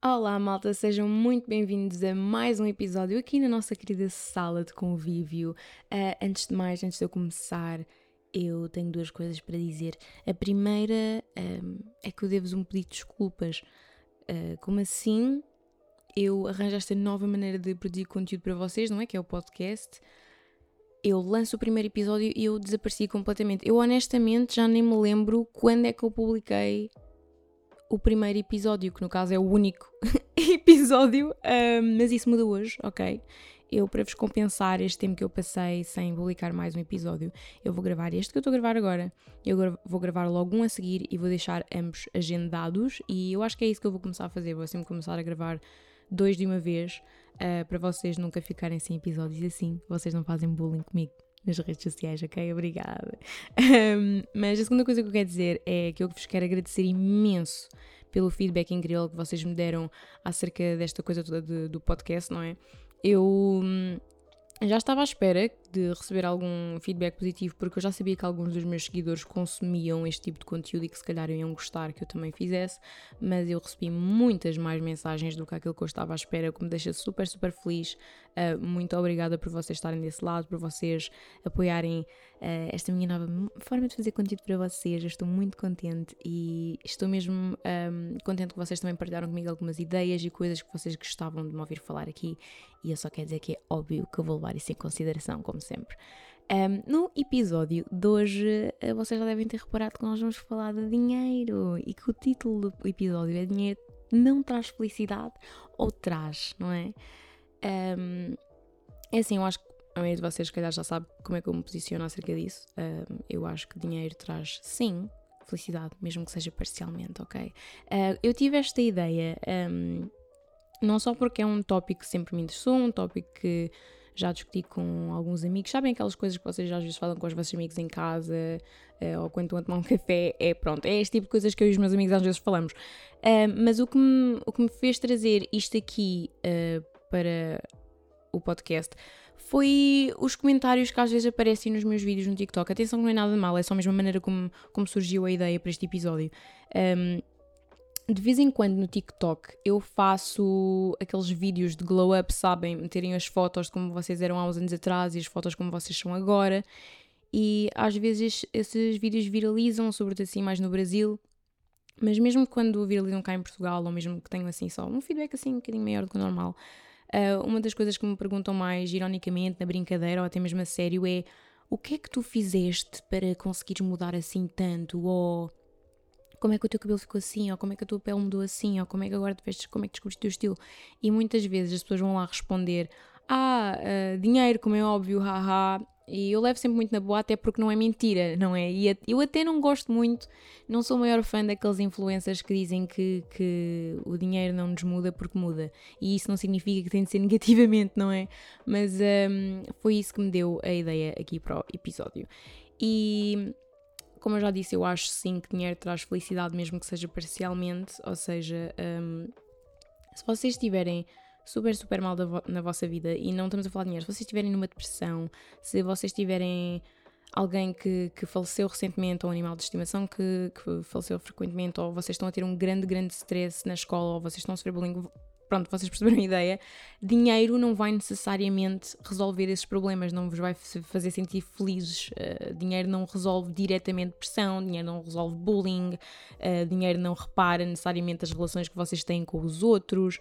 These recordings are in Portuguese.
Olá, malta, sejam muito bem-vindos a mais um episódio aqui na nossa querida sala de convívio. Uh, antes de mais, antes de eu começar, eu tenho duas coisas para dizer. A primeira um, é que eu devo-vos um pedido de desculpas. Uh, como assim eu arranjo esta nova maneira de produzir conteúdo para vocês, não é? Que é o podcast. Eu lanço o primeiro episódio e eu desapareci completamente. Eu honestamente já nem me lembro quando é que eu publiquei o primeiro episódio, que no caso é o único episódio, um, mas isso muda hoje, ok? Eu, para vos compensar este tempo que eu passei sem publicar mais um episódio, eu vou gravar este que eu estou a gravar agora. Eu vou gravar logo um a seguir e vou deixar ambos agendados. E eu acho que é isso que eu vou começar a fazer. Vou sempre começar a gravar dois de uma vez, uh, para vocês nunca ficarem sem episódios assim. Vocês não fazem bullying comigo nas redes sociais, ok? Obrigada. Um, mas a segunda coisa que eu quero dizer é que eu vos quero agradecer imenso pelo feedback incrível que vocês me deram acerca desta coisa toda de, do podcast, não é? Eu hum, já estava à espera de receber algum feedback positivo, porque eu já sabia que alguns dos meus seguidores consumiam este tipo de conteúdo e que se calhar iam gostar que eu também fizesse, mas eu recebi muitas mais mensagens do que aquilo que eu estava à espera, o que me deixa super, super feliz. Uh, muito obrigada por vocês estarem desse lado, por vocês apoiarem uh, esta minha nova forma de fazer conteúdo para vocês. Eu estou muito contente e estou mesmo um, contente que vocês também partilharam comigo algumas ideias e coisas que vocês gostavam de me ouvir falar aqui. E eu só quero dizer que é óbvio que eu vou levar isso em consideração, como sempre. Um, no episódio de hoje, eh, vocês já devem ter reparado que nós vamos falar de dinheiro e que o título do episódio é Dinheiro não traz felicidade ou traz, não é? Um, é assim, eu acho que a maioria de vocês, se calhar, já sabe como é que eu me posiciono acerca disso. Um, eu acho que dinheiro traz, sim, felicidade, mesmo que seja parcialmente, ok? Uh, eu tive esta ideia, um, não só porque é um tópico que sempre me interessou, um tópico que já discuti com alguns amigos. Sabem aquelas coisas que vocês às vezes falam com os vossos amigos em casa uh, ou quando estão a tomar um café? É pronto, é este tipo de coisas que eu e os meus amigos às vezes falamos. Uh, mas o que, me, o que me fez trazer isto aqui uh, para o podcast foi os comentários que às vezes aparecem nos meus vídeos no TikTok. Atenção que não é nada mal, é só a mesma maneira como, como surgiu a ideia para este episódio. Um, de vez em quando no TikTok eu faço aqueles vídeos de glow up, sabem? Meterem as fotos como vocês eram há uns anos atrás e as fotos como vocês são agora. E às vezes esses vídeos viralizam, sobretudo assim mais no Brasil. Mas mesmo quando viralizam cá em Portugal, ou mesmo que tenham assim só um feedback assim um bocadinho maior do que o normal, uh, uma das coisas que me perguntam mais ironicamente, na brincadeira ou até mesmo a sério, é o que é que tu fizeste para conseguires mudar assim tanto? Ou como é que o teu cabelo ficou assim, ou como é que a tua pele mudou assim, ou como é que agora te vestes, como é que descobriste o teu estilo. E muitas vezes as pessoas vão lá responder: Ah, uh, dinheiro, como é óbvio, haha. E eu levo sempre muito na boa, até porque não é mentira, não é? E eu até não gosto muito, não sou o maior fã daqueles influencers que dizem que, que o dinheiro não nos muda porque muda. E isso não significa que tem de ser negativamente, não é? Mas um, foi isso que me deu a ideia aqui para o episódio. E como eu já disse, eu acho sim que dinheiro traz felicidade, mesmo que seja parcialmente. Ou seja, um, se vocês estiverem super, super mal vo na vossa vida e não estamos a falar de dinheiro, se vocês estiverem numa depressão, se vocês tiverem alguém que, que faleceu recentemente, ou um animal de estimação que, que faleceu frequentemente, ou vocês estão a ter um grande, grande stress na escola, ou vocês estão a sofrer bullying, pronto, vocês perceberam a ideia, dinheiro não vai necessariamente resolver esses problemas, não vos vai fazer sentir felizes. Uh, dinheiro não resolve diretamente pressão, dinheiro não resolve bullying, uh, dinheiro não repara necessariamente as relações que vocês têm com os outros.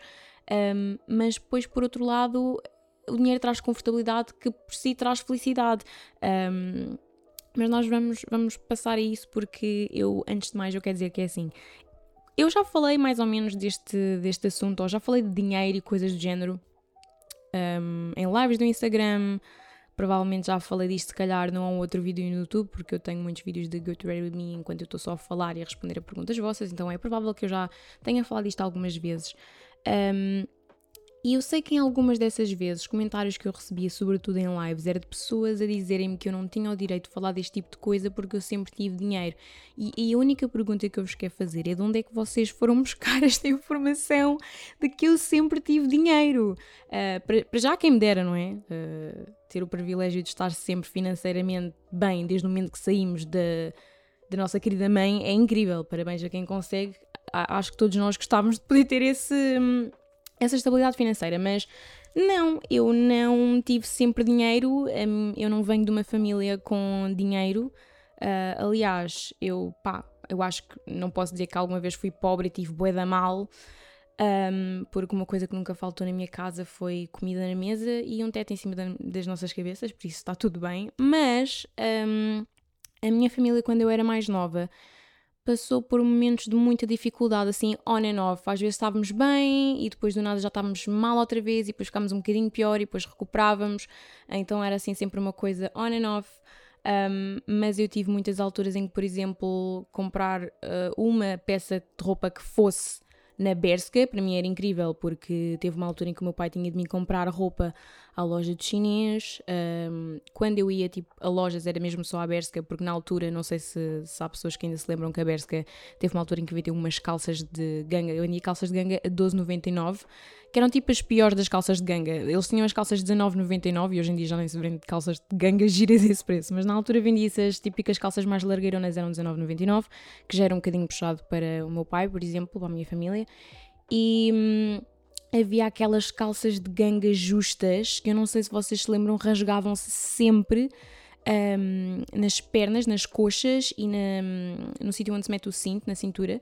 Um, mas depois, por outro lado, o dinheiro traz confortabilidade que por si traz felicidade. Um, mas nós vamos, vamos passar a isso porque eu, antes de mais, eu quero dizer que é assim: eu já falei mais ou menos deste, deste assunto, ou já falei de dinheiro e coisas do género um, em lives do Instagram. Provavelmente já falei disto, se calhar, num ou outro vídeo no YouTube, porque eu tenho muitos vídeos de Go to Ready With Me enquanto eu estou só a falar e a responder a perguntas vossas, então é provável que eu já tenha falado disto algumas vezes. Um, e eu sei que em algumas dessas vezes, comentários que eu recebia, sobretudo em lives, era de pessoas a dizerem-me que eu não tinha o direito de falar deste tipo de coisa porque eu sempre tive dinheiro. E, e, a única pergunta que eu vos quero fazer é de onde é que vocês foram buscar esta informação de que eu sempre tive dinheiro? Uh, para, já quem me dera, não é? Uh, ter o privilégio de estar sempre financeiramente bem desde o momento que saímos da, da nossa querida mãe é incrível. Parabéns a quem consegue acho que todos nós gostávamos de poder ter esse, essa estabilidade financeira, mas não, eu não tive sempre dinheiro, hum, eu não venho de uma família com dinheiro. Uh, aliás, eu, pá, eu acho que não posso dizer que alguma vez fui pobre e tive bué da mal, um, porque uma coisa que nunca faltou na minha casa foi comida na mesa e um teto em cima das nossas cabeças, por isso está tudo bem. Mas um, a minha família, quando eu era mais nova, passou por momentos de muita dificuldade, assim, on and off. Às vezes estávamos bem e depois do nada já estávamos mal outra vez e depois ficámos um bocadinho pior e depois recuperávamos. Então era assim sempre uma coisa on and off. Um, mas eu tive muitas alturas em que, por exemplo, comprar uh, uma peça de roupa que fosse na Berska, para mim era incrível porque teve uma altura em que o meu pai tinha de me comprar roupa à loja de chinês. Um, quando eu ia tipo, a lojas era mesmo só a Berska, porque na altura, não sei se, se há pessoas que ainda se lembram que a Berska teve uma altura em que havia umas calças de ganga. Eu vendia calças de ganga a 12,99 que eram tipo as piores das calças de ganga. Eles tinham as calças de 19,99 e hoje em dia já nem se vende calças de ganga giras esse preço, mas na altura vendia-se as típicas calças mais largueironas, eram 19,99, que já era um bocadinho puxado para o meu pai, por exemplo, para a minha família. E hum, havia aquelas calças de ganga justas, que eu não sei se vocês se lembram, rasgavam-se sempre. Um, nas pernas, nas coxas e na, hum, no sítio onde se mete o cinto, na cintura.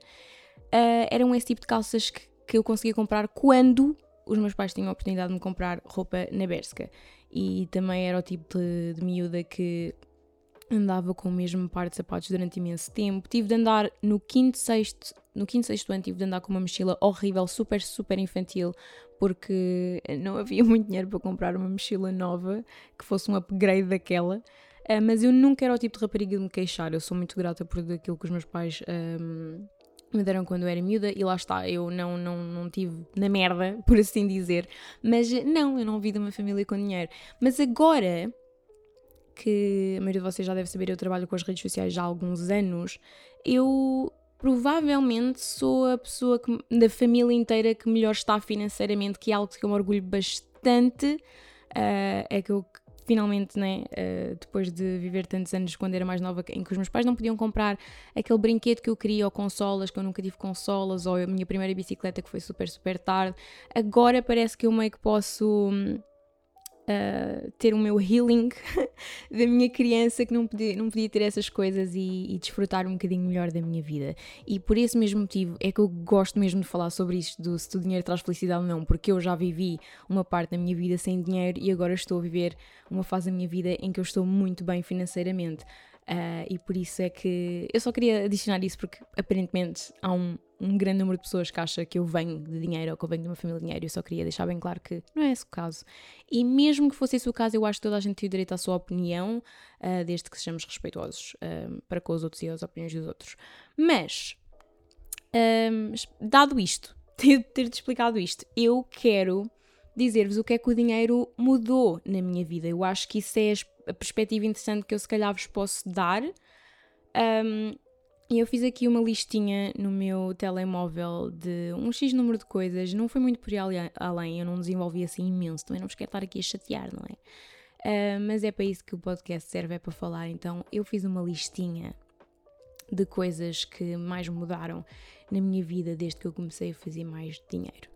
Uh, eram esse tipo de calças que que eu conseguia comprar quando os meus pais tinham a oportunidade de me comprar roupa na Berska. E também era o tipo de, de miúda que andava com o mesmo par de sapatos durante imenso tempo. Tive de andar no quinto, sexto, no quinto, sexto ano, tive de andar com uma mochila horrível, super, super infantil, porque não havia muito dinheiro para comprar uma mochila nova que fosse um upgrade daquela. Uh, mas eu nunca era o tipo de rapariga de me queixar. Eu sou muito grata por aquilo que os meus pais um, me deram quando eu era miúda e lá está, eu não, não, não tive na merda, por assim dizer, mas não, eu não vi de uma família com dinheiro. Mas agora que a maioria de vocês já deve saber, eu trabalho com as redes sociais já há alguns anos, eu provavelmente sou a pessoa que, da família inteira que melhor está financeiramente, que é algo que eu me orgulho bastante. Uh, é que eu finalmente, né, uh, depois de viver tantos anos quando era mais nova, em que os meus pais não podiam comprar aquele brinquedo que eu queria, ou consolas, que eu nunca tive consolas, ou a minha primeira bicicleta que foi super, super tarde, agora parece que eu meio que posso. Hum, uh, ter o meu healing da minha criança que não podia, não podia ter essas coisas e, e, desfrutar um bocadinho melhor da minha vida. E por esse mesmo motivo é que eu gosto mesmo de falar sobre isto, do se o dinheiro traz felicidade ou não, porque eu já vivi uma parte da minha vida sem dinheiro e agora estou a viver uma fase da minha vida em que eu estou muito bem financeiramente. Uh, e por isso é que eu só queria adicionar isso porque aparentemente há um, um grande número de pessoas que acha que eu venho de dinheiro ou que eu venho de uma família de dinheiro. Eu só queria deixar bem claro que não é esse o caso. E mesmo que fosse esse o caso, eu acho que toda a gente tem o direito à sua opinião, uh, desde que sejamos respeitosos uh, para com os outros e as opiniões dos outros. Mas, um, dado isto, ter-te explicado isto, eu quero dizer-vos o que é que o dinheiro mudou na minha vida. Eu acho que isso é a perspectiva interessante que eu se calhar vos posso dar. Um, e eu fiz aqui uma listinha no meu telemóvel de um X número de coisas, não foi muito por ir além, eu não desenvolvi assim imenso, também não vos quero estar aqui a chatear, não é? Uh, mas é para isso que o podcast serve, é para falar. Então eu fiz uma listinha de coisas que mais mudaram na minha vida desde que eu comecei a fazer mais dinheiro.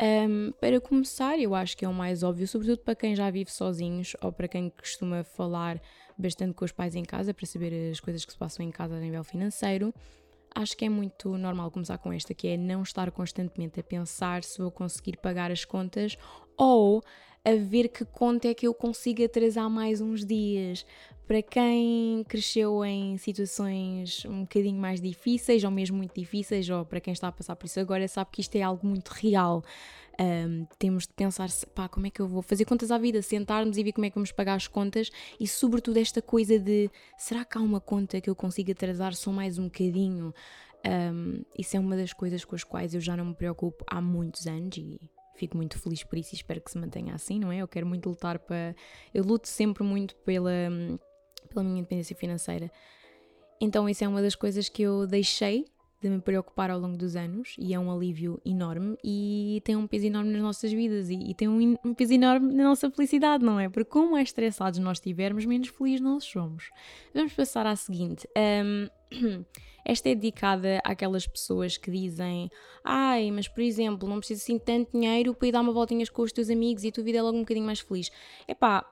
Um, para começar, eu acho que é o mais óbvio, sobretudo para quem já vive sozinhos ou para quem costuma falar bastante com os pais em casa para saber as coisas que se passam em casa a nível financeiro. Acho que é muito normal começar com esta, que é não estar constantemente a pensar se vou conseguir pagar as contas ou a ver que conta é que eu consigo atrasar mais uns dias. Para quem cresceu em situações um bocadinho mais difíceis, ou mesmo muito difíceis, ou para quem está a passar por isso agora, sabe que isto é algo muito real. Um, temos de pensar, pá, como é que eu vou fazer contas à vida, sentarmos e ver como é que vamos pagar as contas e, sobretudo, esta coisa de será que há uma conta que eu consiga atrasar só mais um bocadinho? Um, isso é uma das coisas com as quais eu já não me preocupo há muitos anos e fico muito feliz por isso e espero que se mantenha assim, não é? Eu quero muito lutar para. Eu luto sempre muito pela, pela minha independência financeira. Então, isso é uma das coisas que eu deixei de me preocupar ao longo dos anos e é um alívio enorme e tem um peso enorme nas nossas vidas e, e tem um, um, peso enorme na nossa felicidade, não é? Porque como mais estressados nós estivermos, menos felizes nós somos. Vamos passar à seguinte. Um, esta é dedicada àquelas pessoas que dizem ai, mas por exemplo, não preciso assim tanto dinheiro para ir dar uma voltinhas com os teus amigos e a tua vida é logo um bocadinho mais feliz. Epá,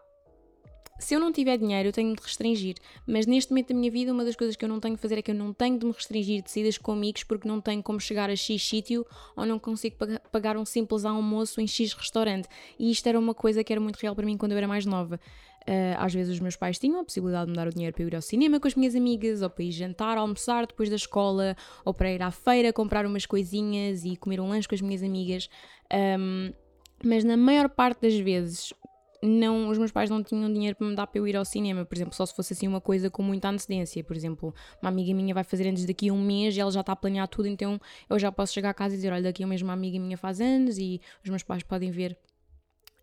se eu não tiver dinheiro, eu tenho de restringir. Mas neste momento da minha vida, uma das coisas que eu não tenho de fazer é que eu não tenho de me restringir de saídas com amigos porque não tenho como chegar a X sítio ou não consigo pagar um simples almoço em X restaurante. E isto era uma coisa que era muito real para mim quando eu era mais nova. Uh, às vezes os meus pais tinham a possibilidade de me dar o dinheiro para ir ao cinema com as minhas amigas, ou para ir jantar, almoçar depois da escola, ou para ir à feira comprar umas coisinhas e comer um lanche com as minhas amigas. Um, mas na maior parte das vezes não, os meus pais não tinham dinheiro para me dar para eu ir ao cinema, por exemplo, só se fosse assim uma coisa com muita antecedência. Por exemplo, uma amiga minha vai fazer anos daqui a um mês e ela já está a planear tudo, então eu já posso chegar a casa e dizer: Olha, daqui a um mês uma amiga minha faz anos e os meus pais podem ver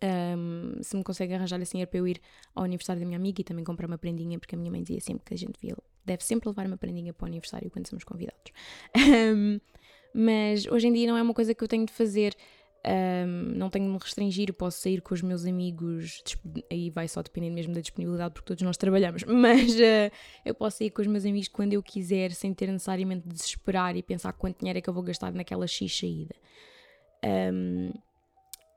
um, se me conseguem arranjar dinheiro para eu ir ao aniversário da minha amiga e também comprar uma prendinha, porque a minha mãe dizia sempre que a gente deve sempre levar uma prendinha para o aniversário quando somos convidados. Um, mas hoje em dia não é uma coisa que eu tenho de fazer. Um, não tenho de me restringir, posso sair com os meus amigos, aí vai só dependendo mesmo da disponibilidade, porque todos nós trabalhamos, mas uh, eu posso sair com os meus amigos quando eu quiser, sem ter necessariamente de desesperar e pensar quanto dinheiro é que eu vou gastar naquela X saída. Um,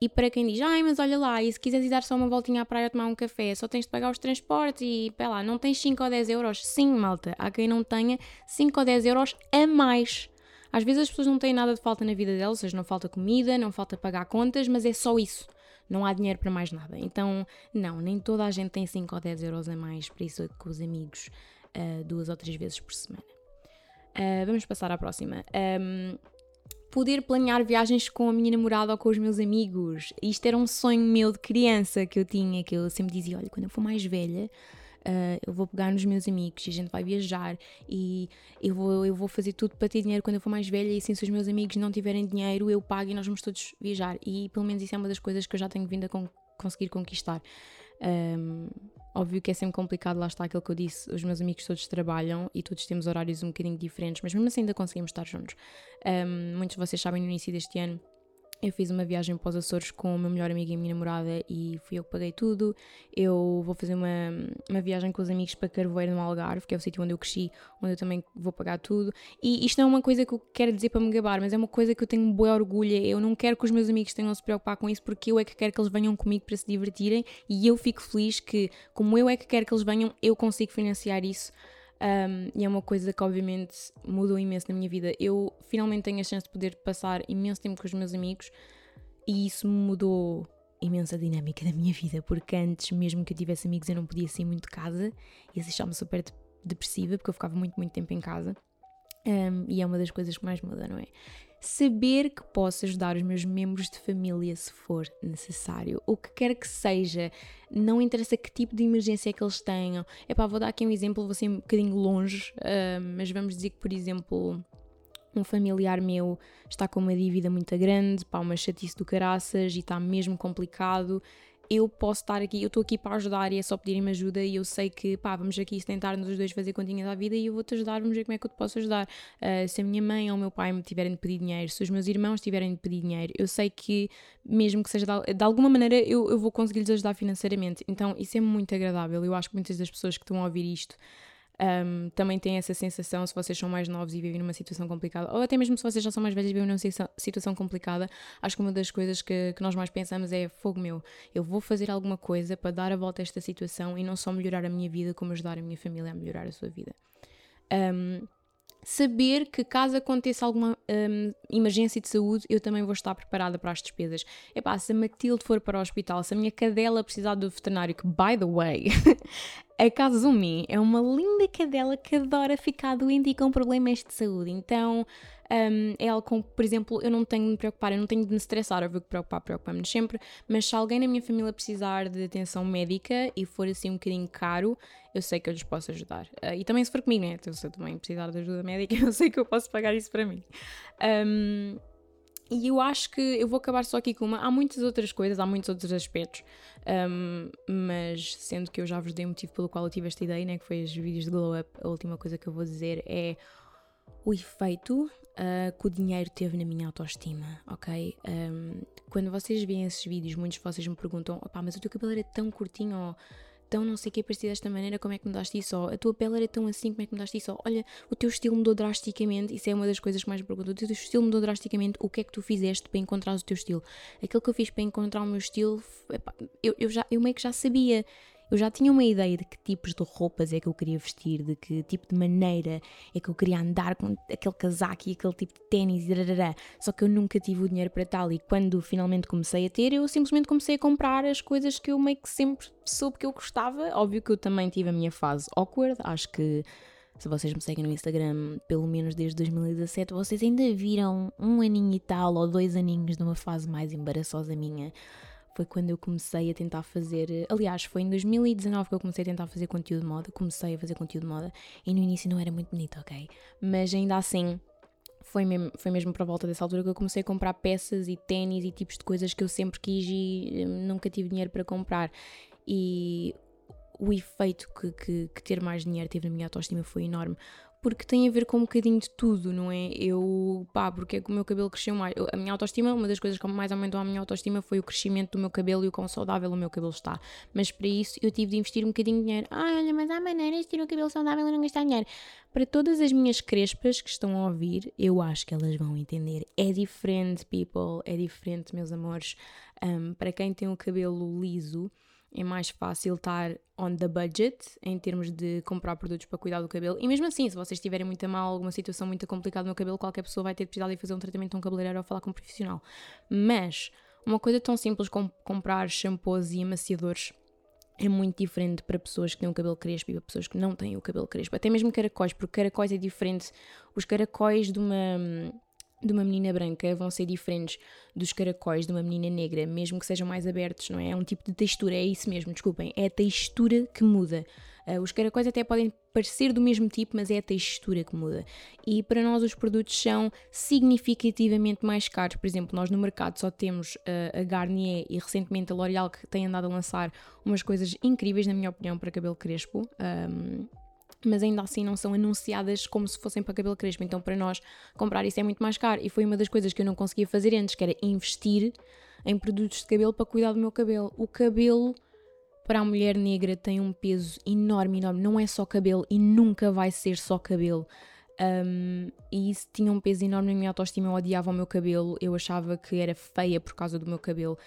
e para quem diz, ai, mas olha lá, e se quiseres ir dar só uma voltinha à praia a tomar um café, só tens de pagar os transportes e, pá lá, não tens 5 ou 10 euros? Sim, malta, há quem não tenha 5 ou 10 euros a mais às vezes as pessoas não têm nada de falta na vida delas, ou seja, não falta comida, não falta pagar contas, mas é só isso. Não há dinheiro para mais nada. Então, não, nem toda a gente tem 5 ou 10 euros a mais para isso com os amigos uh, duas ou três vezes por semana. Uh, vamos passar à próxima. Um, poder planear viagens com a minha namorada ou com os meus amigos. Isto era um sonho meu de criança que eu tinha, que eu sempre dizia: olha, quando eu for mais velha, uh, eu vou pegar nos meus amigos e a gente vai viajar e eu vou, eu vou fazer tudo para ter dinheiro quando eu for mais velha e assim se os meus amigos não tiverem dinheiro eu pago e nós vamos todos viajar e pelo menos isso é uma das coisas que eu já tenho vindo a con conseguir conquistar. Um, óbvio que é sempre complicado, lá está aquilo que eu disse, os meus amigos todos trabalham e todos temos horários um bocadinho diferentes, mas mesmo assim ainda conseguimos estar juntos. Um, muitos de vocês sabem no início deste ano eu fiz uma viagem para os Açores com o meu melhor amigo e a minha namorada e fui eu que paguei tudo. Eu vou fazer uma, uma viagem com os amigos para Carvoeiro no Algarve, que é o sítio onde eu cresci, onde eu também vou pagar tudo. E isto não é uma coisa que eu quero dizer para me gabar, mas é uma coisa que eu tenho boa orgulho. Eu não quero que os meus amigos tenham de se preocupar com isso, porque eu é que quero que eles venham comigo para se divertirem e eu fico feliz que, como eu é que quero que eles venham, eu consigo financiar isso. Um, e é uma coisa que obviamente mudou imenso na minha vida. Eu finalmente tenho a chance de poder passar imenso tempo com os meus amigos e isso mudou imensa dinâmica da minha vida, porque antes, mesmo que eu tivesse amigos, eu não podia sair muito de casa e isso deixava-me super depressiva, porque eu ficava muito, muito tempo em casa. Um, e é uma das coisas que mais muda, não é? Saber que posso ajudar os meus membros de família se for necessário, o que quer que seja, não interessa que tipo de emergência que eles tenham. É pá, vou dar aqui um exemplo, vou ser um bocadinho longe, uh, mas vamos dizer que, por exemplo, um familiar meu está com uma dívida muito grande, pá, uma chatice do caraças e está mesmo complicado eu posso estar aqui, eu estou aqui para ajudar e é só pedirem-me ajuda e eu sei que, pá, vamos aqui tentar nos dois fazer continhas à vida e eu vou-te ajudar, vamos ver como é que eu te posso ajudar. Uh, se a minha mãe ou o meu pai me tiverem de pedir dinheiro, se os meus irmãos tiverem de pedir dinheiro, eu sei que, mesmo que seja de, de alguma maneira, eu, eu vou conseguir lhes ajudar financeiramente. Então, isso é muito agradável. Eu acho que muitas das pessoas que estão a ouvir isto um, também têm essa sensação se vocês são mais novos e vivem numa situação complicada, ou até mesmo se vocês já são mais velhos e vivem numa situação complicada, acho que uma das coisas que, que nós mais pensamos é: fogo meu, eu vou fazer alguma coisa para dar a volta a esta situação e não só melhorar a minha vida, como ajudar a minha família a melhorar a sua vida. Um, saber que caso aconteça alguma um, emergência de saúde, eu também vou estar preparada para as despesas. Epá, se a Matilde for para o hospital, se a minha cadela precisar do veterinário, que, by the way, a Kazumi é uma linda cadela que adora ficar doente e com problemas de saúde. Então, um, é algo com, por exemplo, eu não tenho de me preocupar, eu não tenho de me estressar, óbvio que preocupar, preocupa-me sempre, mas se alguém na minha família precisar de atenção médica e for assim um bocadinho caro, eu sei que eu lhes posso ajudar. Uh, e também se for comigo, né? Então, se eu também precisar de ajuda médica, eu sei que eu posso pagar isso para mim. Um, e eu acho que eu vou acabar só aqui com uma. Há muitas outras coisas, há muitos outros aspectos, um, mas sendo que eu já vos dei o motivo pelo qual eu tive esta ideia, né, que foi os vídeos de Glow Up, a última coisa que eu vou dizer é o efeito uh, que o dinheiro teve na minha autoestima, ok? Um, quando vocês veem esses vídeos, muitos de vocês me perguntam: opá, mas o teu cabelo era tão curtinho, ou tão não sei o que, parecia desta maneira, como é que mudaste isso? Ou a tua pele era tão assim, como é que mudaste isso? Ou, olha, o teu estilo mudou drasticamente, isso é uma das coisas que mais me perguntam: o teu estilo mudou drasticamente, o que é que tu fizeste para encontrar o teu estilo? Aquilo que eu fiz para encontrar o meu estilo, epá, eu, eu, já, eu meio que já sabia eu já tinha uma ideia de que tipos de roupas é que eu queria vestir, de que tipo de maneira é que eu queria andar com aquele casaco e aquele tipo de ténis. Só que eu nunca tive o dinheiro para tal e quando finalmente comecei a ter, eu simplesmente comecei a comprar as coisas que eu meio que sempre soube que eu gostava. Óbvio que eu também tive a minha fase awkward, acho que se vocês me seguem no Instagram, pelo menos desde 2017, vocês ainda viram um aninho e tal ou dois aninhos de uma fase mais embaraçosa minha foi quando eu comecei a tentar fazer. Aliás, foi em 2019 que eu comecei a tentar fazer conteúdo de moda. Comecei a fazer conteúdo de moda e no início não era muito bonito, ok? Mas ainda assim. Foi mesmo, foi mesmo para a volta dessa altura que eu comecei a comprar peças e ténis e tipos de coisas que eu sempre quis e hum, nunca tive dinheiro para comprar. E o efeito que, que, que, ter mais dinheiro teve na minha autoestima foi enorme, porque tem a ver com um bocadinho de tudo, não é? Eu, pá, porque é que o meu cabelo cresceu mais. A minha autoestima, uma das coisas que mais aumentou a minha autoestima foi o crescimento do meu cabelo e o quão saudável o meu cabelo está. Mas para isso eu tive de investir um bocadinho de dinheiro. Ah, olha, mas há maneiras de ter o cabelo saudável e não gastar dinheiro. Para todas as minhas crespas que estão a ouvir, eu acho que elas vão entender. É diferente, people, é diferente, meus amores. Um, para quem tem o cabelo liso é mais fácil estar on the budget em termos de comprar produtos para cuidar do cabelo. E mesmo assim, se vocês tiverem muito mal, alguma situação muito complicada no cabelo, qualquer pessoa vai ter de precisar de fazer um tratamento a um cabeleireiro ou falar com um profissional. Mas uma coisa tão simples como comprar shampoos e amaciadores é muito diferente para pessoas que têm o cabelo crespo e para pessoas que não têm o cabelo crespo. Até mesmo caracóis, porque caracóis é diferente. Os caracóis de uma de uma menina branca vão ser diferentes dos caracóis de uma menina negra, mesmo que sejam mais abertos, não é? É um tipo de textura, é isso mesmo, desculpem, é a textura que muda. Uh, os caracóis até podem parecer do mesmo tipo, mas é a textura que muda. E para nós os produtos são significativamente mais caros. Por exemplo, nós no mercado só temos uh, a Garnier e recentemente a L'Oréal que tem andado a lançar umas coisas incríveis, na minha opinião, para cabelo crespo. Um, mas ainda assim não são anunciadas como se fossem para cabelo crespo. Então, para nós, comprar isso é muito mais caro. E foi uma das coisas que eu não conseguia fazer antes, que era investir em produtos de cabelo para cuidar do meu cabelo. O cabelo, para a mulher negra, tem um peso enorme, enorme. Não é só cabelo e nunca vai ser só cabelo. Um, e isso tinha um peso enorme na minha autoestima. Eu odiava o meu cabelo, eu achava que era feia por causa do meu cabelo.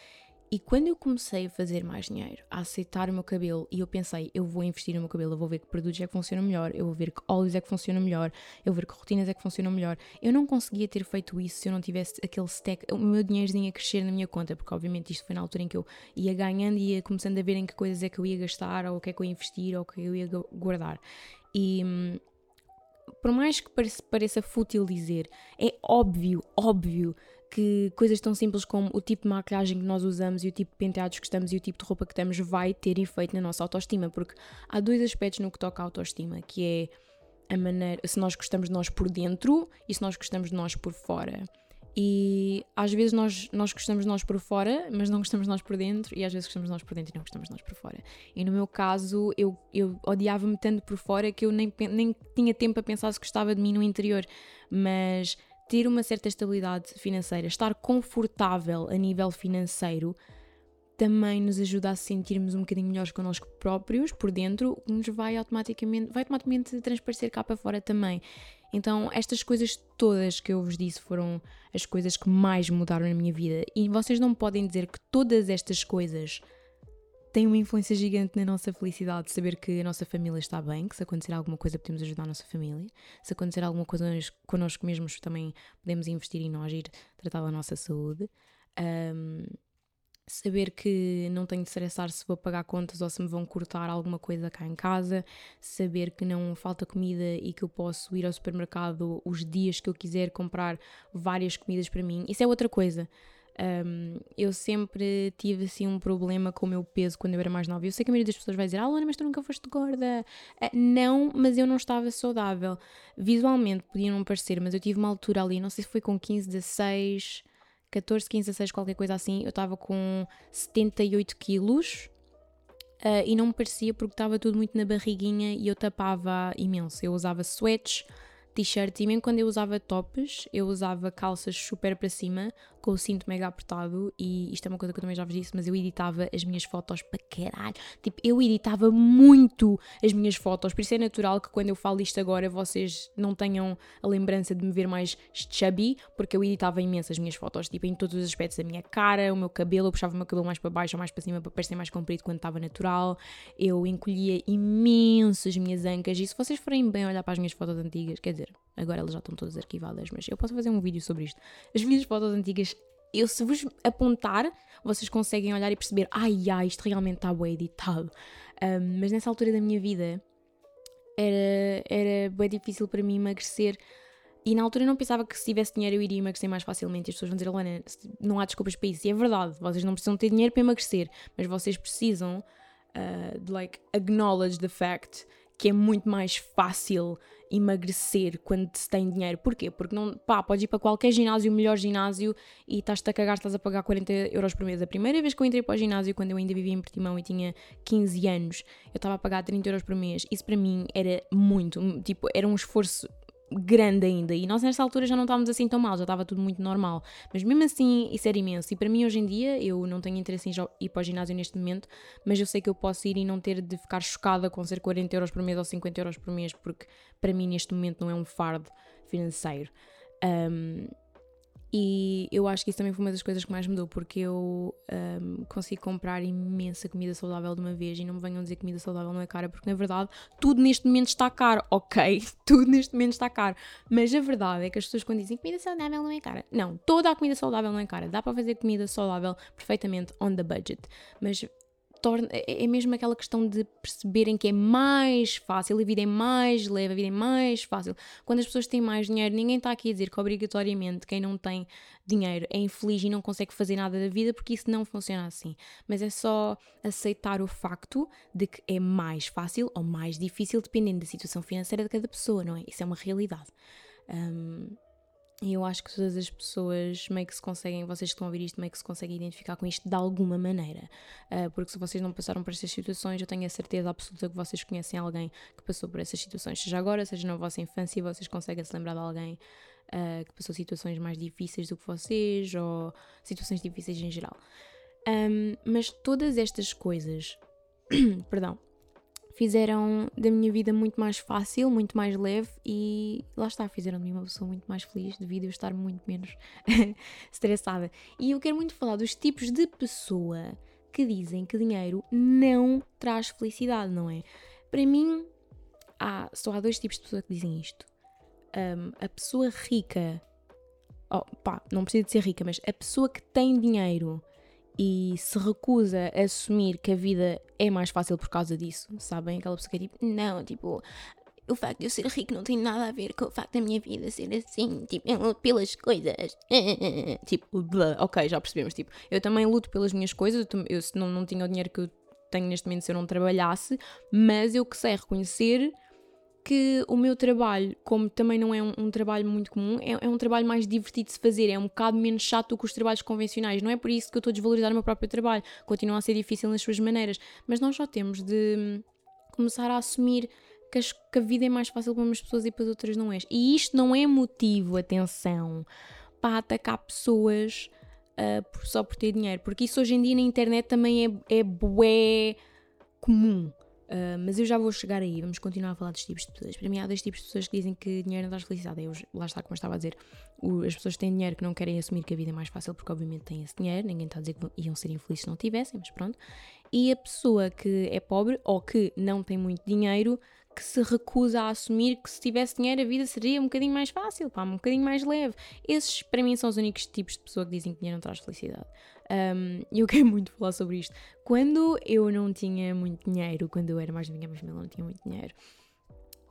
E quando eu comecei a fazer mais dinheiro, a aceitar o meu cabelo, e eu pensei, eu vou investir no meu cabelo, eu vou ver que produtos é que funcionam melhor, eu vou ver que óleos é que funcionam melhor, eu vou ver que rotinas é que funcionam melhor. Eu não conseguia ter feito isso se eu não tivesse aquele stack, o meu dinheirozinho a crescer na minha conta, porque obviamente isto foi na altura em que eu ia ganhando e ia começando a ver em que coisas é que eu ia gastar, ou o que é que eu ia investir, ou o que eu ia guardar. E hum, por mais que pareça fútil dizer, é óbvio, óbvio que coisas tão simples como o tipo de maquilhagem que nós usamos e o tipo de penteados que estamos e o tipo de roupa que temos vai ter efeito na nossa autoestima, porque há dois aspectos no que toca à autoestima, que é a maneira, se nós gostamos de nós por dentro e se nós gostamos de nós por fora. E às vezes nós, nós gostamos de nós por fora, mas não gostamos de nós por dentro, e às vezes gostamos de nós por dentro e não gostamos de nós por fora. E no meu caso, eu, eu odiava-me tanto por fora que eu nem, nem tinha tempo a pensar se gostava de mim no interior. Mas ter uma certa estabilidade financeira, estar confortável a nível financeiro, também nos ajuda a sentirmos um bocadinho melhores connosco próprios por dentro, que nos vai automaticamente, vai automaticamente transparecer cá para fora também. Então, estas coisas todas que eu vos disse foram as coisas que mais mudaram na minha vida. E vocês não podem dizer que todas estas coisas tem uma influência gigante na nossa felicidade saber que a nossa família está bem, que se acontecer alguma coisa podemos ajudar a nossa família, se acontecer alguma coisa connosco mesmos também podemos investir em nós e ir tratar da nossa saúde. Um, saber que não tenho de estressar se vou pagar contas ou se me vão cortar alguma coisa cá em casa, saber que não falta comida e que eu posso ir ao supermercado os dias que eu quiser comprar várias comidas para mim. Isso é outra coisa. Um, eu sempre tive assim um problema com o meu peso quando eu era mais nova. Eu sei que a maioria das pessoas vai dizer: Ah, Luana, mas tu nunca foste gorda. Uh, não, mas eu não estava saudável. Visualmente podia não parecer, mas eu tive uma altura ali, não sei se foi com 15, 16, 14, 15, 16, qualquer coisa assim. Eu estava com 78 quilos. Uh, e não me parecia porque estava tudo muito na barriguinha e eu tapava imenso. Eu usava sweats, t-shirts e mesmo quando eu usava tops, eu usava calças super para cima, com o cinto mega apertado e isto é uma coisa que eu também já vos disse, mas eu editava as minhas fotos para caralho. Tipo, eu editava muito as minhas fotos, por isso é natural que quando eu falo isto agora vocês não tenham a lembrança de me ver mais chubby, porque eu editava imenso as minhas fotos, tipo, em todos os aspectos da minha cara, o meu cabelo, eu puxava o meu cabelo mais para baixo ou mais para cima para parecer mais comprido quando estava natural. Eu encolhia imenso as minhas ancas e se vocês forem bem olhar para as minhas fotos antigas, quer dizer, agora elas já estão todas arquivadas, mas eu posso fazer um vídeo sobre isto. As minhas fotos antigas eu se vos apontar, vocês conseguem olhar e perceber, ai ai, isto realmente está bem editado. Um, mas nessa altura da minha vida era, era bem difícil para mim emagrecer. E na altura eu não pensava que se tivesse dinheiro eu iria emagrecer mais facilmente. E as pessoas vão dizer, Luana, não há desculpas para isso. E é verdade, vocês não precisam ter dinheiro para emagrecer, mas vocês precisam uh, like, acknowledge the fact que é muito mais fácil emagrecer quando se tem dinheiro. Porquê? Porque não, pá, podes ir para qualquer ginásio, o melhor ginásio, e estás-te a cagar, estás a pagar 40 euros por mês. A primeira vez que eu entrei para o ginásio, quando eu ainda vivia em Portimão e tinha 15 anos, eu estava a pagar 30 euros por mês. Isso para mim era muito, tipo, era um esforço grande ainda. E nós nessa altura já não estávamos assim tão mal, já estava tudo muito normal. Mas mesmo assim, isso era imenso. E para mim, hoje em dia, eu não tenho interesse em ir para o ginásio neste momento, mas eu sei que eu posso ir e não ter de ficar chocada com ser 40 euros por mês ou 50 euros por mês, porque para mim, neste momento, não é um fardo financeiro. Um, e eu acho que isso também foi uma das coisas que mais mudou, porque eu um, consigo comprar imensa comida saudável de uma vez e não me venham dizer que comida saudável não é cara, porque na verdade tudo neste momento está caro, ok? Tudo neste momento está caro. Mas a verdade é que as pessoas quando dizem comida saudável não é cara, não, toda a comida saudável não é cara. Dá para fazer comida saudável perfeitamente on the budget. Mas torna, é, é mesmo aquela questão de perceberem que é mais fácil, a vida é mais leve, a vida é mais fácil. Quando as pessoas têm mais dinheiro, ninguém está aqui a dizer que obrigatoriamente quem não tem dinheiro é infeliz e não consegue fazer nada da vida, porque isso não funciona assim. Mas é só aceitar o facto de que é mais fácil ou mais difícil dependendo da situação financeira de cada pessoa, não é? Isso é uma realidade. Um, e eu acho que todas as pessoas meio que se conseguem, vocês que estão a ouvir isto, meio que se conseguem identificar com isto de alguma maneira. Uh, porque se vocês não passaram por estas situações, eu tenho a certeza absoluta que vocês conhecem alguém que passou por essas situações, seja agora, seja na vossa infância, vocês conseguem se lembrar de alguém uh, que passou situações mais difíceis do que vocês, ou situações difíceis em geral. Um, mas todas estas coisas, perdão, fizeram da minha vida muito mais fácil, muito mais leve e lá está, fizeram de mim uma pessoa muito mais feliz devido a eu estar muito menos estressada. E eu quero muito falar dos tipos de pessoa que dizem que dinheiro não traz felicidade, não é? Para mim, há, só há dois tipos de pessoa que dizem isto. Um, a pessoa rica, oh, pá, não precisa de ser rica, mas a pessoa que tem dinheiro e se recusa a assumir que a vida é mais fácil por causa disso, sabem? Aquela pessoa que é tipo, não, tipo, o facto de eu ser rico não tem nada a ver com o facto da minha vida ser assim, tipo, eu luto pelas coisas. tipo, blá, ok, já percebemos. Tipo, eu também luto pelas minhas coisas, eu, se não, não tinha o dinheiro que eu tenho neste momento se eu não trabalhasse, mas eu que sei reconhecer que o meu trabalho, como também não é um, um trabalho muito comum, é, é, um trabalho mais divertido de se fazer, é um bocado menos chato do que os trabalhos convencionais. Não é por isso que eu estou a desvalorizar o meu próprio trabalho, continua a ser difícil nas suas maneiras, mas nós só temos de hum, começar a assumir que, as, que a vida é mais fácil para umas pessoas e para outras não é. E isto não é motivo, atenção, para atacar pessoas uh, só por ter dinheiro, porque isso hoje em dia na internet também é, é bué comum. Uh, mas eu já vou chegar aí, vamos continuar a falar dos tipos de pessoas. Para mim, há dois tipos de pessoas que dizem que dinheiro não traz felicidade. Eu, lá está, como eu estava a dizer, o, as pessoas que têm dinheiro que não querem assumir que a vida é mais fácil, porque obviamente têm esse dinheiro, ninguém está a dizer que iam ser infelizes se não tivessem, mas pronto. E a pessoa que é pobre ou que não tem muito dinheiro, que se recusa a assumir que se tivesse dinheiro a vida seria um bocadinho mais fácil, pá, um bocadinho mais leve. Esses, para mim, são os únicos tipos de pessoa que dizem que dinheiro não traz felicidade. Um, eu quero muito falar sobre isto. Quando eu não tinha muito dinheiro, quando eu era mais minha família não tinha muito dinheiro,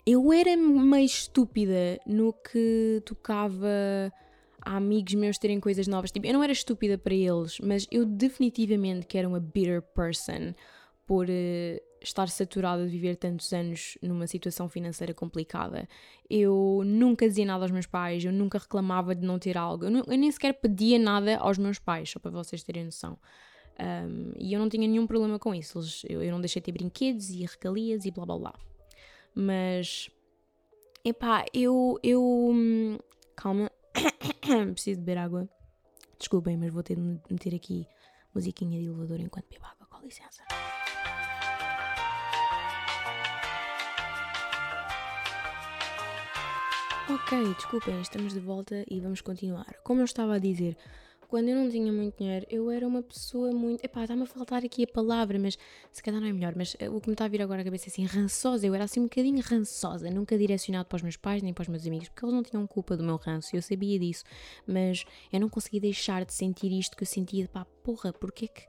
eu era meio estúpida no que tocava a amigos meus terem coisas novas. Tipo, eu não era estúpida para eles, mas eu definitivamente que era uma bitter person por uh, estar saturada de viver tantos anos numa situação financeira complicada. Eu nunca dizia nada aos meus pais, eu nunca reclamava de não ter algo, eu, não, eu nem sequer pedia nada aos meus pais, só para vocês terem noção. Um, e eu não tinha nenhum problema com isso, eu, eu não deixei de ter brinquedos e regalias e blá blá blá. Mas Epá, eu. eu hum, calma. Preciso beber água. Desculpem, mas vou ter de meter aqui musiquinha de elevador enquanto bebo água, com licença. Ok, desculpem, estamos de volta e vamos continuar. Como eu estava a dizer, quando eu não tinha muito dinheiro, eu era uma pessoa muito. Epá, está-me a faltar aqui a palavra, mas se calhar não é melhor. Mas eh, o que me está a vir agora à cabeça é assim, rançosa. Eu era assim um bocadinho rançosa, nunca direcionado para os meus pais nem para os meus amigos, porque eles não tinham culpa do meu ranço, eu sabia disso. Mas eu não conseguia deixar de sentir isto que eu sentia, pá, porra, porque é que.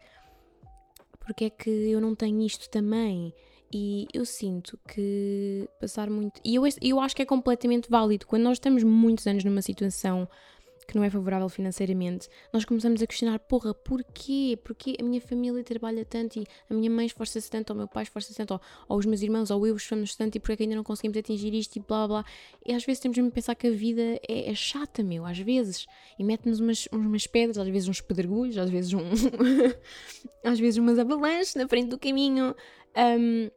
Porque é que eu não tenho isto também? E eu sinto que passar muito. E eu, eu acho que é completamente válido. Quando nós estamos muitos anos numa situação que não é favorável financeiramente, nós começamos a questionar, porra, porquê? Porquê a minha família trabalha tanto e a minha mãe esforça-se tanto, ou o meu pai esforça-se tanto, ou, ou, os meus irmãos, ou eu esforçamos tanto e porquê é que ainda não conseguimos atingir isto e blá blá blá. E às vezes temos mesmo a pensar que a vida é, é chata, meu, às vezes. E mete-nos umas, umas pedras, às vezes uns pedregulhos, às vezes um. às vezes umas avalanches na frente do caminho. Um,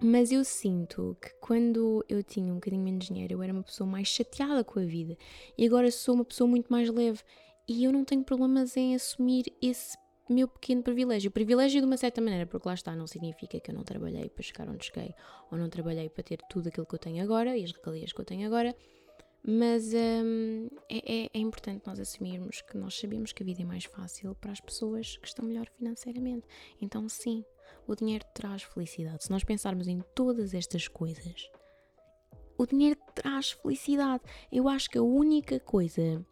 mas eu sinto que quando eu tinha um bocadinho menos dinheiro, eu era uma pessoa mais chateada com a vida. E agora sou uma pessoa muito mais leve. E eu não tenho problemas em assumir esse meu pequeno privilégio. Privilégio de uma certa maneira, porque lá está, não significa que eu não trabalhei para chegar onde cheguei, ou não trabalhei para ter tudo aquilo que eu tenho agora e as regalias que eu tenho agora. Mas hum, é, é, é, importante nós assumirmos que nós sabemos que a vida é mais fácil para as pessoas que estão melhor financeiramente. Então, sim, o dinheiro traz felicidade. Se nós pensarmos em todas estas coisas, o dinheiro traz felicidade. Eu acho que a única coisa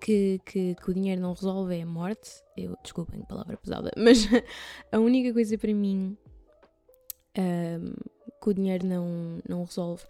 que, que, que, o dinheiro não resolve é a morte. Eu, desculpem, palavra pesada, mas a única coisa para mim um, que o dinheiro não, não resolve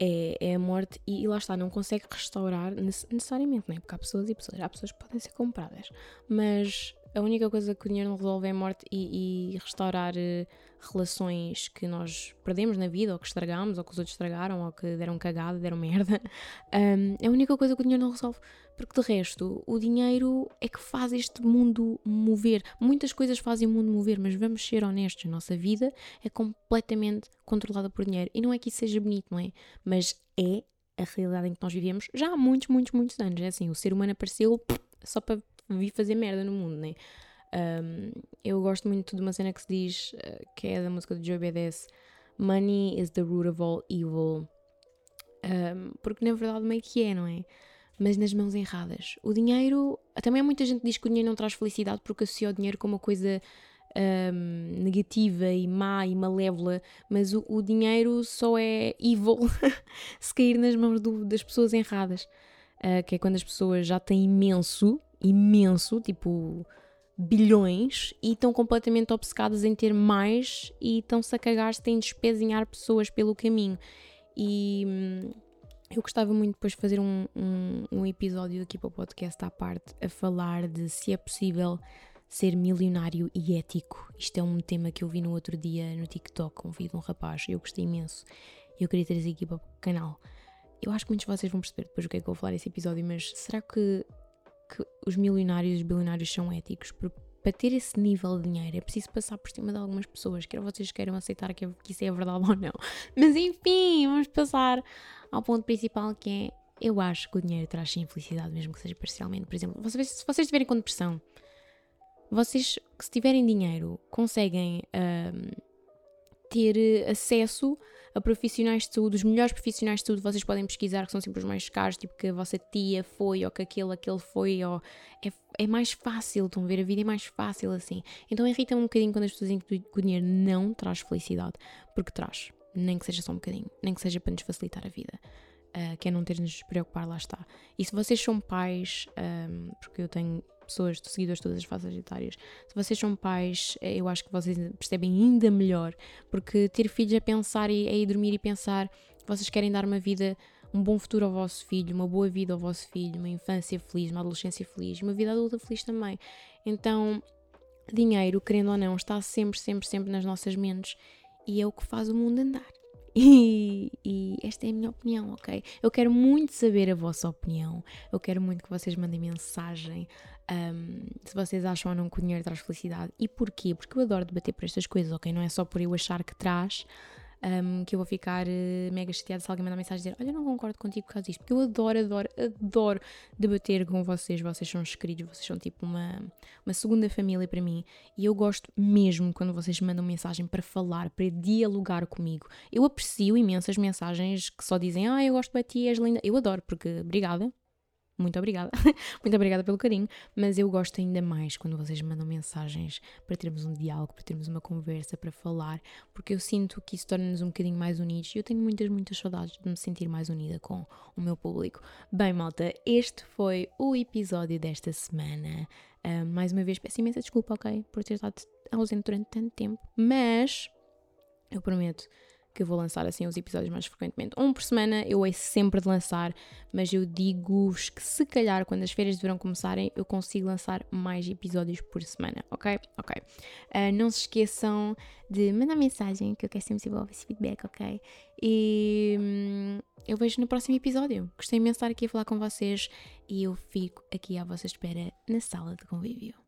é, é a morte e, e, lá está, não consegue restaurar necessariamente, não é? Porque há pessoas e pessoas, há pessoas que podem ser compradas, mas a única coisa que o dinheiro não resolve é a morte e, e restaurar uh, relações que nós perdemos na vida, ou que estragamos, ou que os outros estragaram, ou que deram cagada, deram merda. Um, é a única coisa que o dinheiro não resolve. Porque de resto, o dinheiro é que faz este mundo mover. Muitas coisas fazem o mundo mover, mas vamos ser honestos: a nossa vida é completamente controlada por dinheiro. E não é que isso seja bonito, não é? Mas é a realidade em que nós vivemos já há muitos, muitos, muitos anos. É assim, o ser humano apareceu só para vi fazer merda no mundo, né? Um, eu gosto muito de uma cena que se diz, uh, que é da música do Joe Badass, Money is the root of all evil. Um, porque na verdade meio que é, não é? Mas nas mãos erradas. O dinheiro, também muita gente diz que o dinheiro não traz felicidade porque associa o dinheiro como uma coisa um, negativa e má e malévola, mas o, o dinheiro só é evil se cair nas mãos do, das pessoas erradas. Uh, que é quando as pessoas já têm imenso imenso, tipo bilhões, e estão completamente obcecadas em ter mais e estão-se a cagar se têm de espezinhar pessoas pelo caminho. E hum, eu gostava muito depois de fazer um, um, um episódio aqui para o podcast à parte a falar de se é possível ser milionário e ético. Isto é um tema que eu vi no outro dia no TikTok, um vídeo de um rapaz, eu gostei imenso. Eu queria trazer aqui para o canal. Eu acho que muitos de vocês vão perceber depois o que é que eu vou falar nesse episódio, mas será que que os milionários e os bilionários são éticos, porque para ter esse nível de dinheiro é preciso passar por cima de algumas pessoas, quer vocês queiram aceitar que, isso é verdade ou não. Mas enfim, vamos passar ao ponto principal que é eu acho que o dinheiro traz sim felicidade, mesmo que seja parcialmente. Por exemplo, vocês, se vocês estiverem com depressão, vocês que se tiverem dinheiro conseguem um, ter acesso a profissionais de saúde, os melhores profissionais de saúde vocês podem pesquisar, que são sempre os mais caros, tipo que a vossa tia foi, ou que aquele, aquele foi, ou é, é mais fácil, estão a ver, a vida é mais fácil assim. Então irrita-me um bocadinho quando as pessoas dizem que o dinheiro não traz felicidade, porque traz, nem que seja só um bocadinho, nem que seja para nos facilitar a vida. Uh, que é não ter de nos preocupar, lá está. E se vocês são pais, um, porque eu tenho pessoas, seguidores de todas as faixas etárias. Se vocês são pais, eh, eu acho que vocês percebem ainda melhor, porque ter filhos é pensar e é ir dormir e pensar que vocês querem dar uma vida, um bom futuro ao vosso filho, uma boa vida ao vosso filho, uma infância feliz, uma adolescência feliz, uma vida adulta feliz também. Então, dinheiro, querendo ou não, está sempre, sempre, sempre nas nossas mentes e é o que faz o mundo andar. E, e, esta é a minha opinião, ok? Eu quero muito saber a vossa opinião. Eu quero muito que vocês mandem mensagem um, se vocês acham ou não que o dinheiro traz felicidade. E porquê? Porque eu adoro debater por estas coisas, ok? Não é só por eu achar que traz, um, que eu vou ficar uh, mega chateada se alguém mandar mensagem dizer olha, não concordo contigo por causa disto, porque eu adoro, adoro, adoro debater com vocês, vocês são os queridos, vocês são tipo uma, uma segunda família para mim e eu gosto mesmo quando vocês mandam mensagem para falar, para dialogar comigo. Eu aprecio imensas mensagens que só dizem ah, eu gosto de ti, és linda. Eu adoro, porque obrigada, muito obrigada. muito obrigada pelo carinho. Mas eu gosto ainda mais quando vocês me mandam mensagens para termos um diálogo, para termos uma conversa, para falar, porque eu sinto que isso torna-nos um bocadinho mais unidos e eu tenho muitas, muitas saudades de me sentir mais unida com o meu público. Bem, malta, este foi o episódio desta semana. Uh, mais uma vez, peço imensa desculpa, ok? Por ter estado ausente durante tanto tempo, mas eu prometo que eu vou lançar assim os episódios mais frequentemente. Um por semana eu ouço sempre de lançar, mas eu digo-vos que se calhar quando as férias deverão começarem eu consigo lançar mais episódios por semana, ok? Ok. Uh, não se esqueçam de mandar mensagem que eu quero sempre saber esse feedback, ok? E hum, eu vejo no próximo episódio. Gostei imenso de estar aqui a falar com vocês e eu fico aqui à vossa espera na sala de convívio.